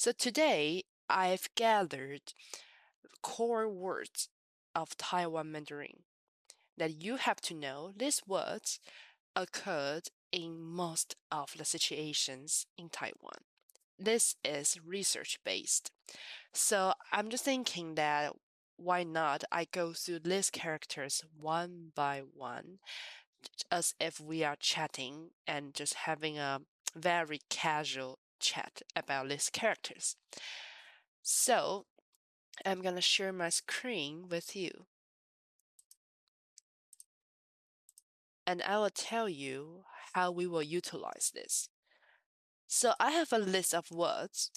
So today I've gathered core words of Taiwan Mandarin that you have to know. These words occurred in most of the situations in Taiwan. This is research based. So I'm just thinking that why not I go through these characters one by one as if we are chatting and just having a very casual chat about these characters. So I'm going to share my screen with you. And I will tell you how we will utilize this. So I have a list of words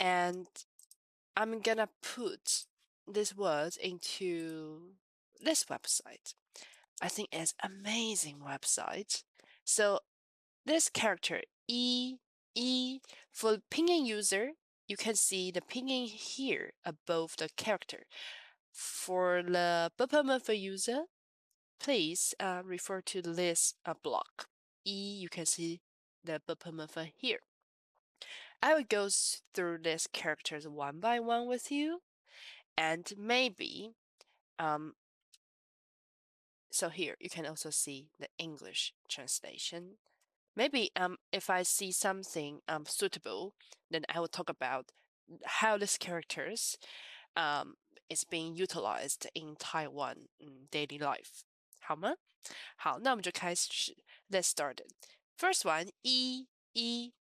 and I'm going to put these words into this website. I think it's amazing website. So this character E E for Pinyin user, you can see the Pinyin here above the character. For the Bopomofo user, please uh, refer to this uh, block. E, you can see the Bopomofo here. I will go through these characters one by one with you, and maybe, um, so here you can also see the English translation maybe um if I see something um suitable, then I will talk about how this characters um is being utilized in Taiwan mm, daily life. 好吗？好，那我们就开始。Let's start. First one, E E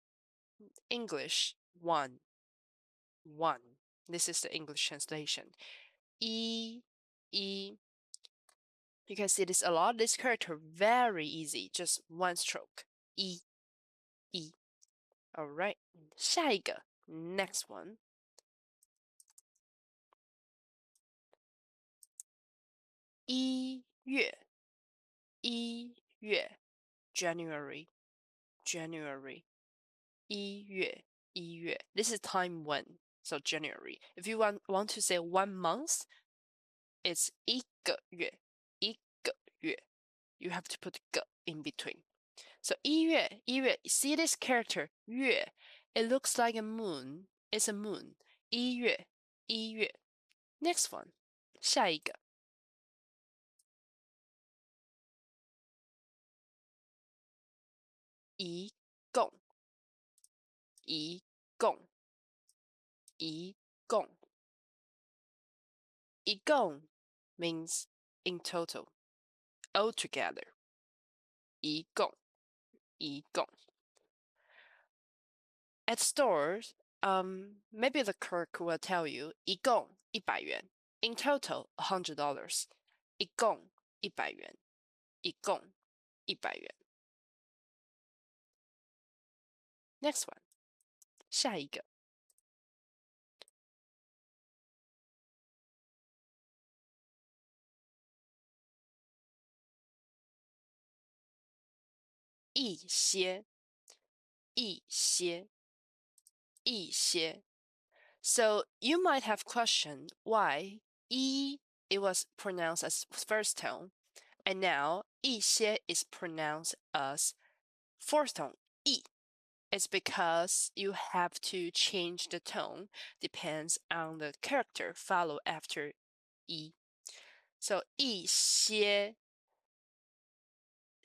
English one one. This is the English translation. E E. You can see this a lot. This character very easy, just one stroke. 一一，All right，下一个，next one，一月一月，January，January，一月一月，This is time when, so January. If you want want to say one month, it's 一个月，一个月。You have to put 个 in between. So 一月一月 see this character 月 it looks like a moon. It's a moon. 一月一月 Next one 下一个一共一共一共一共 means in total altogether 一共 at stores, um, maybe the clerk will tell you 一共一百元 in total a hundred dollars 一共一百元一共一百元 Next one 下一个 一些，一些，一些。So you might have questioned why e it was pronounced as first tone, and now 一些 is pronounced as fourth tone e. It's because you have to change the tone depends on the character follow after e. So 一些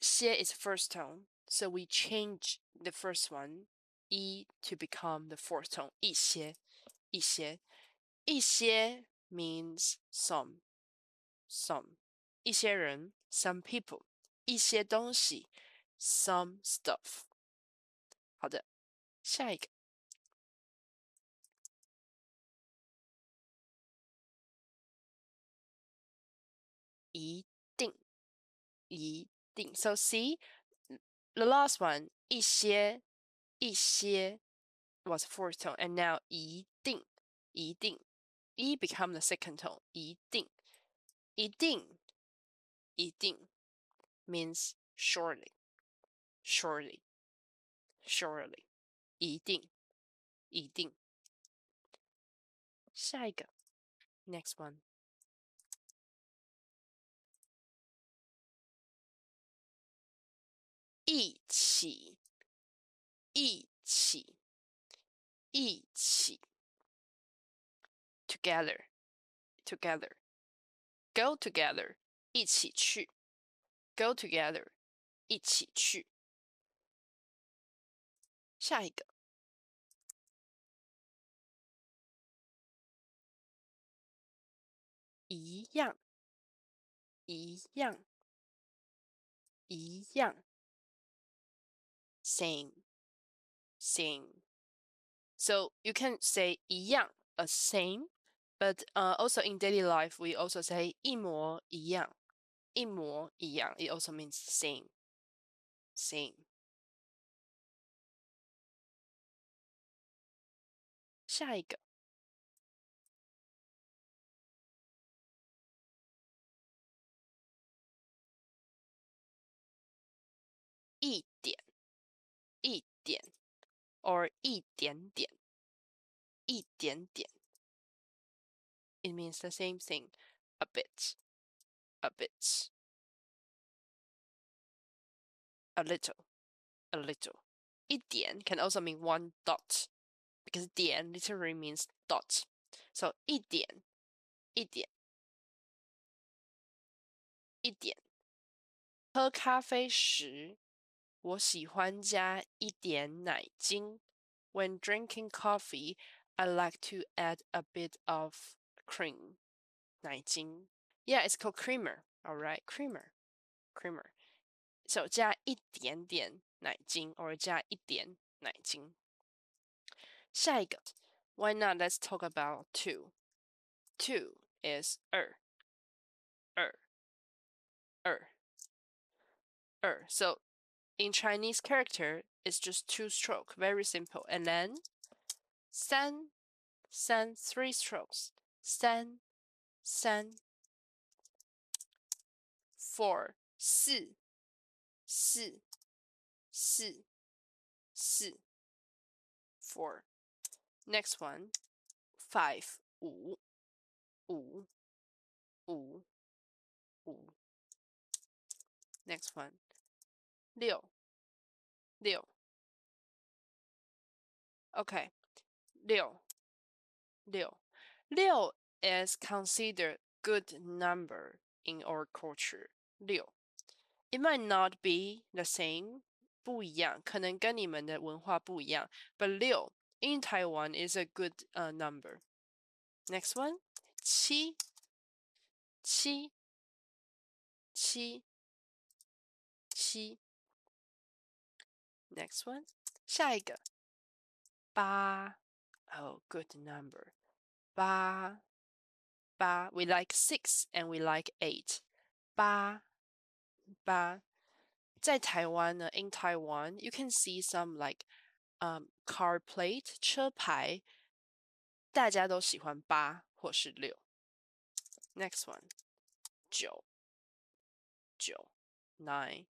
xie is first tone, so we change the first one, e, to become the fourth tone, 一些,一些,一些 means some, some. 一些人 some people. 一些东西 some stuff. 好的，下一个。一定，一定。So see, the last one 一些一些 was fourth tone, and now 一定一定 e become the second tone 一定一定一定 means surely surely surely 一定一定下一个 next one 一起，一起，一起，together together go together 一起去，go together 一起去。下一个，一样，一样，一样 ，same same。So you can say 一样 a same, but uh, also in daily life we also say 一模一样，一模一样。It also means same, same. 下一个， 点。or 一点点，一点点。It means the same thing, a bit, a bit, a little, a little. 一点 can also mean one dot, because 点 literally means dot. So 一点，一点，一点。喝咖啡时 我喜欢加一点奶精。When drinking coffee, I like to add a bit of cream. 奶精. Yeah, it's called creamer. All right, creamer, creamer. So 加一点点奶精 or 加一点奶精。下一个，Why not? Let's talk about two. Two is 二，二，二，二。So in Chinese character, it's just two stroke, very simple. And then, san, san, three strokes. San, san. Four, si, si, si, si. Four. Next one, five, wu, wu, wu, wu. Next one, 六六，OK，六六六 is considered good number in our culture. 六，it might not be the same，不一样，可能跟你们的文化不一样。But 六 in Taiwan is a good uh, number. Next one，七七七七。 Next one，下一个八，oh good number，八八，we like six and we like eight，八八，在台湾呢，in Taiwan you can see some like um car plate 车牌，大家都喜欢八或是六。Next one，九九，nine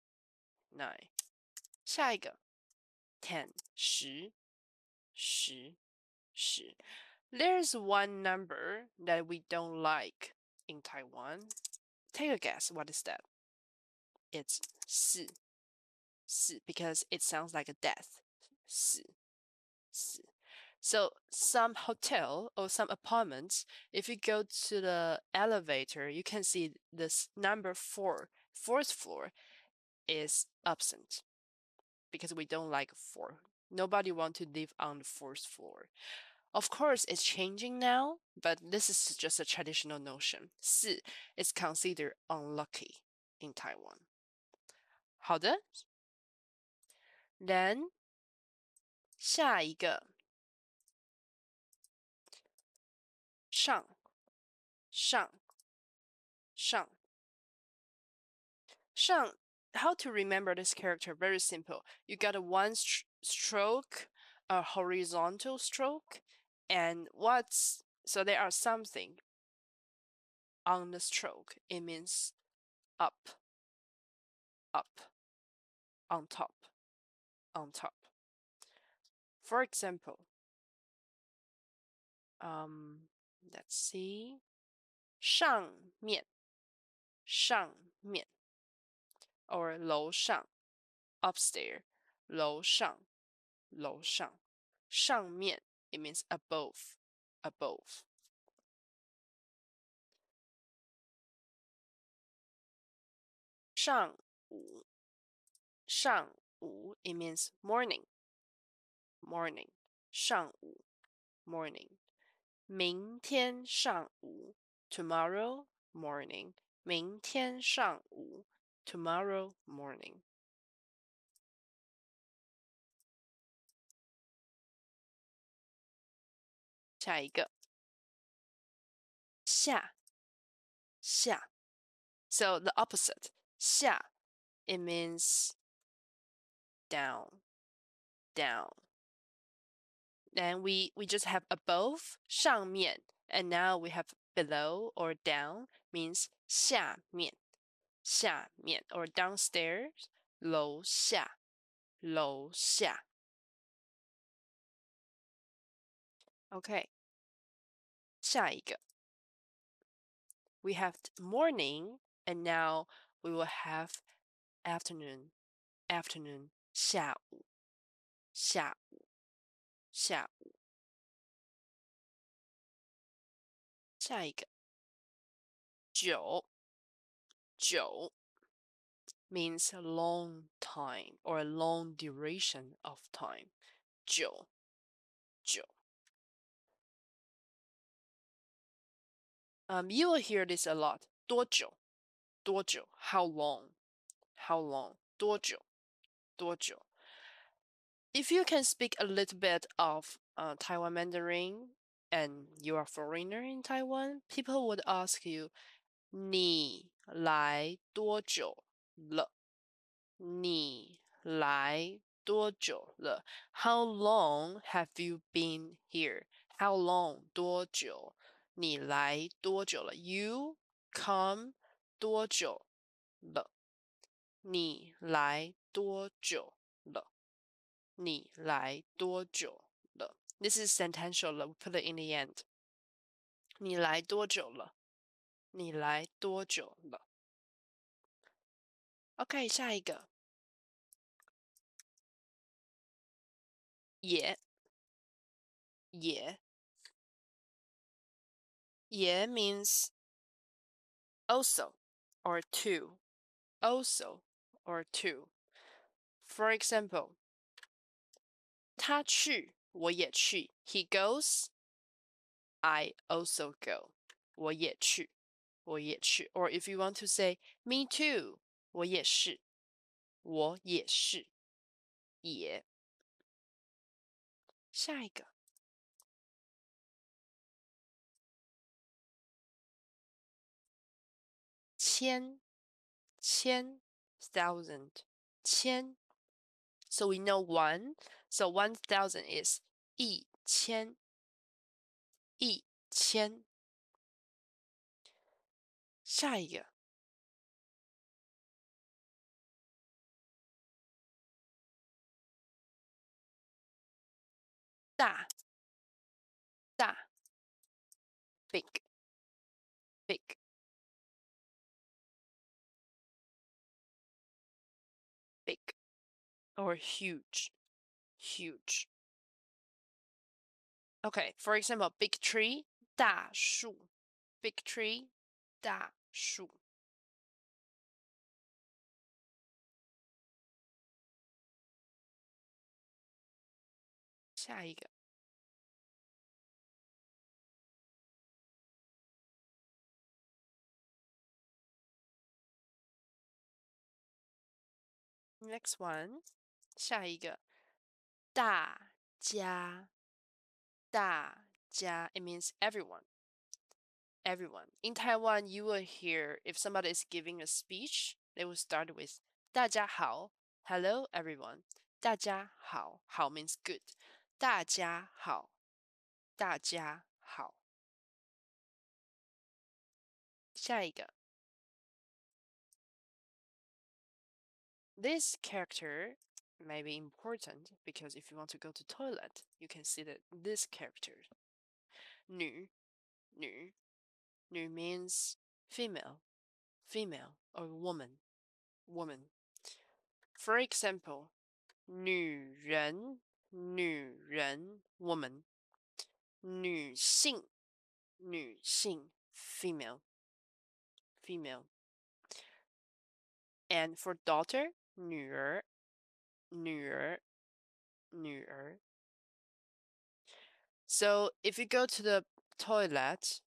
nine，下一个。 ten 十十十. There's one number that we don't like in Taiwan. Take a guess. What is that? It's 四四 because it sounds like a death. 四四. So some hotel or some apartments, if you go to the elevator, you can see this number four, fourth floor is absent because we don't like four. Nobody want to live on the fourth floor. Of course, it's changing now, but this is just a traditional notion. 四 is considered unlucky in Taiwan. 好的，then 下一个上上上上 how to remember this character? Very simple. You got a one st stroke, a horizontal stroke, and what's so there are something on the stroke. It means up, up, on top, on top. For example, um, let's see, 上面，上面。 or 楼上 upstairs 楼上楼上上面 it means above, above. 上午，上午 it means morning, morning. 上午 morning. 明天上午 tomorrow morning. 明天上午 tomorrow morning. 下一个下下 so the opposite 下 it means down down then we we just have above 上面 and now we have below or down means 下面 下面，or downstairs 楼下，楼下。OK，下一个，we have morning and now we will have afternoon, afternoon. 下午，下午，下午。下一个，久。久 means a long time or a long duration of time 久久 um, you will hear this a lot. 多久?多久? How long? How long? 多久?多久? If you can speak a little bit of uh, Taiwan Mandarin and you are a foreigner in Taiwan, people would ask you, 你 来多久了?你来多久了? How long have you been here? How long 多久?你来多久了？You come 多久了？你来多久了？你来多久了？This is sentential We put it in the end. 你来多久了？ 你来多久了？OK，下一个。也也 Ye means also or too, also or too. For example, 他去，我也去. He goes, I also go. 我也去， 我也去. Or if you want to say me too, 我也是，我也是，也。下一个。千，千，thousand, 千. So we know one. So one thousand is 一千，一千。 下一个，大，大，big, big. big or huge, huge. Okay, for example, big tree, 大树, big tree, 大 树. Next one，下一个，大家，大家，it means everyone. Everyone. In Taiwan, you will hear if somebody is giving a speech, they will start with 大家好, hello everyone. 大家好, hao means good. 大家好，大家好。下一个。This character may be important because if you want to go to toilet, you can see that this character. 女,女, 女 means female, female or woman, woman. For example, 女人,女人 woman. 女性，女性，female, female. And for daughter, 女儿，女儿，女儿。So if you go to the toilet,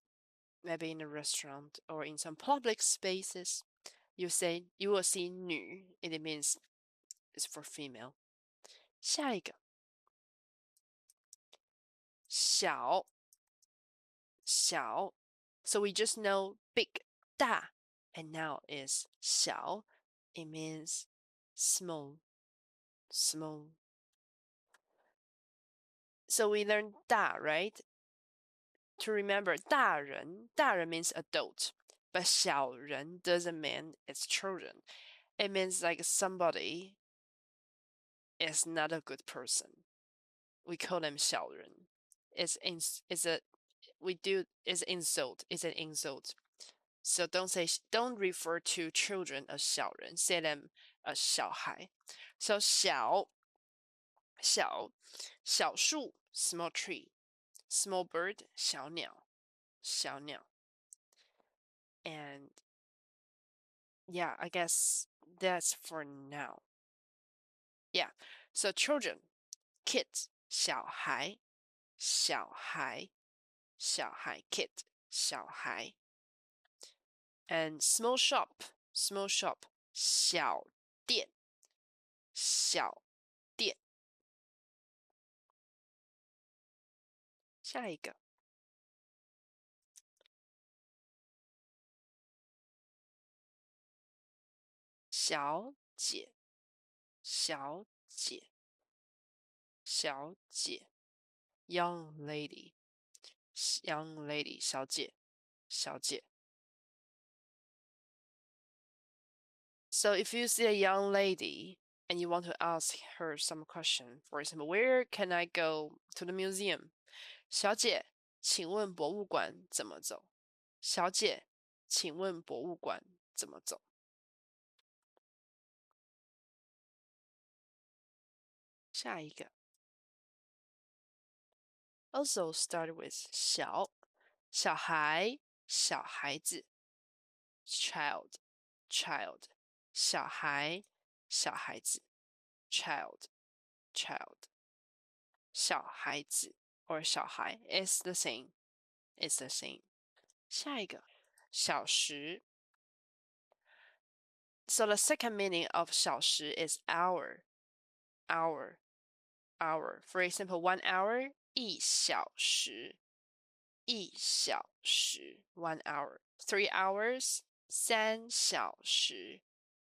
maybe in a restaurant or in some public spaces, you say you will see 女, it means it's for female. 下一个小小 so we just know big 大 and now is 小 it means small small so we learn 大 right to remember 大人大人 means adult but 小人 doesn't mean it's children it means like somebody is not a good person. We call them 小人. It's in, it's a we do is insult. It's an insult. So don't say don't refer to children as 小人. Say them as 小孩. So 小小小树 small tree, small bird 小鸟小鸟. And yeah, I guess that's for now. Yeah. So children, kids, 小孩，小孩，小孩，kid, 小孩。And small shop, small shop, 小店，小 下一个，小姐。小姐，小姐，young lady，young lady，小姐，小姐。So if you see a young lady and you want to ask her some question, for example, where can I go to the museum? 小姐，请问博物馆怎么走？小姐，请问博物馆怎么走？下一个，also start with 小小孩小孩子，child child 小孩小孩子，child child 小孩子 or 小孩 is the same is the same。下一个小时。So the second meaning of 小时 is hour, hour, hour. For example, one hour, 一小时,一小时, one hour. Three hours, 三小时,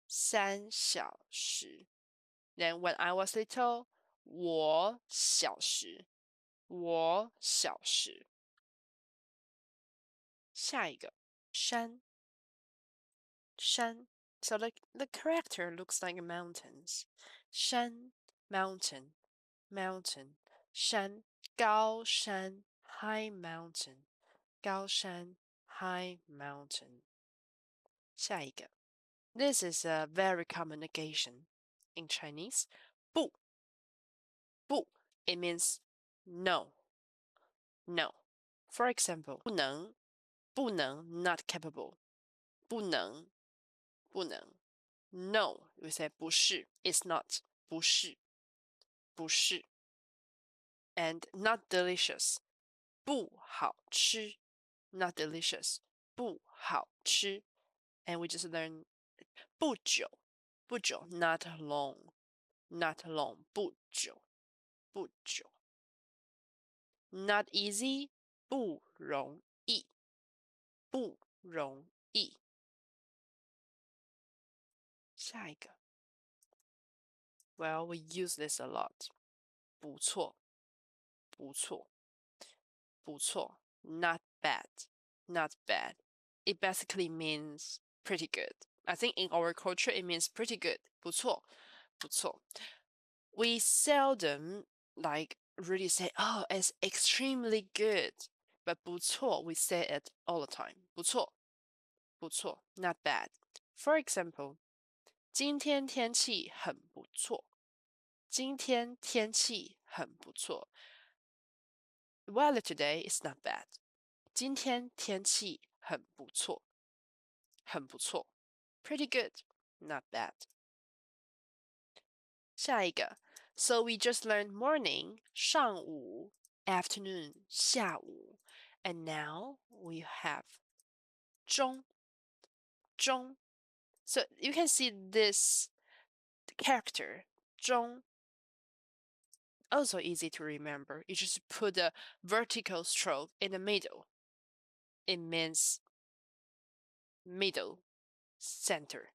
三小时. Then when I was little, 我小时, 我小时。下一个山山 so the, the character looks like mountains. Shan, mountain mountain, 山高山 high mountain, 高山 high mountain. 下一个 This is a very common negation in Chinese. 不不 it means no. No. For example, 不能不能 not capable. 不能不能 No, we say 不是 it's not 不是不是，and not delicious，不好吃，not delicious，不好吃，and we just learn 不久，不久，not long，not long，不久，不久 ，not easy，不容易，不容易。下一个。well, we use this a lot. 不错，不错，不错. Not bad, not bad. It basically means pretty good. I think in our culture it means pretty good. 不错，不错. We seldom like really say, oh, it's extremely good. But 不错, we say it all the time. 不错，不错, not bad. For example, 今天天气很不错。今天天气很不错。 weather today is not bad. 今天天气很不错，很不错，pretty good, not bad. 下一个 ，So we just learned morning 上午，afternoon 下午，and now we have 中中。So you can see this character 中 also easy to remember. You just put a vertical stroke in the middle. It means middle, center.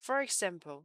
For example,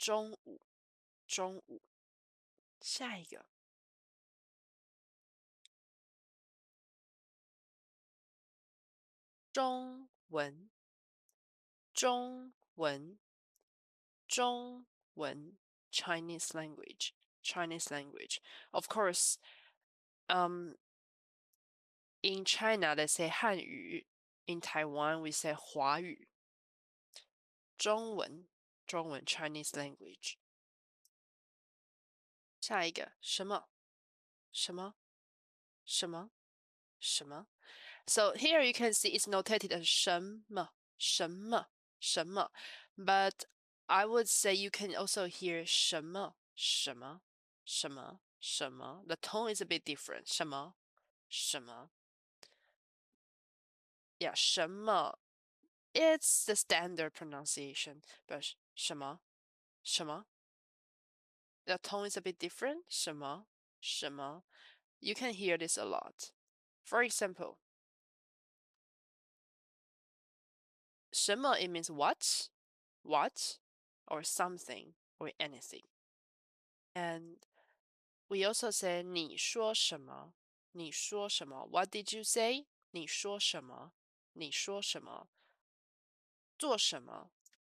中午，中午。下一个，中文，中文，中文，Chinese language, Chinese language. Of course, um, in China they say 汉语，in Taiwan we say 华语。中文。 中文 Chinese language。下一个什么什么什么什么？So here you can see it's notated as 什么什么什么，but I would say you can also hear 什么什么什么什么。The tone is a bit different. 什么什么？Yeah, 什么 it's the standard pronunciation, but 什么什么 the tone is a bit different. 什么什么 you can hear this a lot. For example, 什么 it means what, what, or something or anything. And we also say 你说什么你说什么 What did you say? 你说什么你说什么做什么？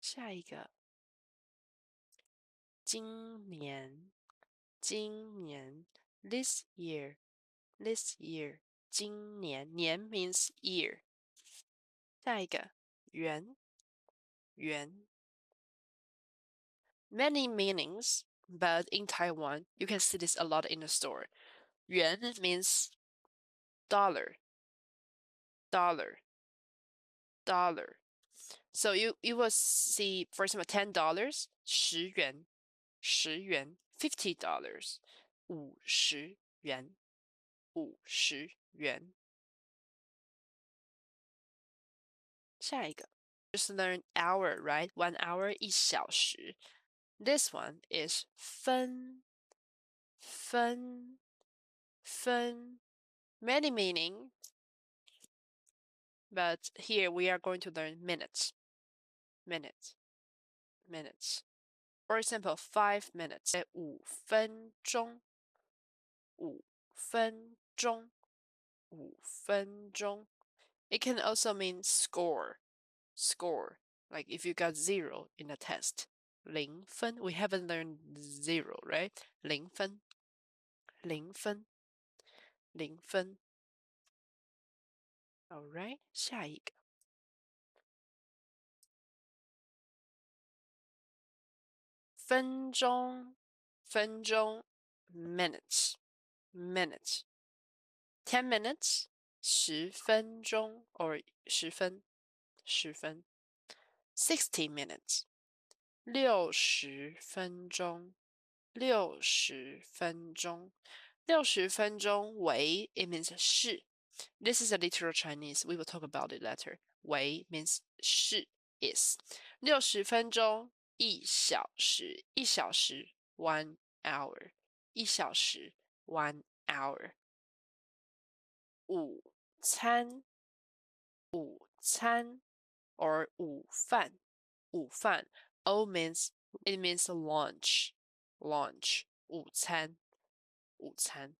下一个，今年，今年，this year，this year，今年，年 means year。下一个，元，元，many meanings。but in Taiwan, you can see this a lot in the store. Yuan means dollar, dollar, dollar. so you you will see for example ten dollars 十元十元 fifty dollars 五十元五十元下一个 just learn hour right one hour 一小时 this one is 分分分 many meaning but here we are going to learn minutes. Minutes. Minutes. For example, five minutes. 五分钟。五分钟。五分钟。It can also mean score. Score. Like if you got zero in a test. 零分. We haven't learned zero, right? 零分。零分。零分。Alright，下一个。 分钟，分钟，minutes，minutes。Ten minutes，十分钟，or 十分，十分。Sixty minutes， 六十分钟，六十分钟，六十分钟为 it means 是。This is a literal Chinese. We will talk about it later. 为 means 是 is。六十分钟， 一小时，一小时 one hour，一小时 one hour。午餐，午餐，or 午饭，午饭。O means it means lunch, lunch 午餐，午餐。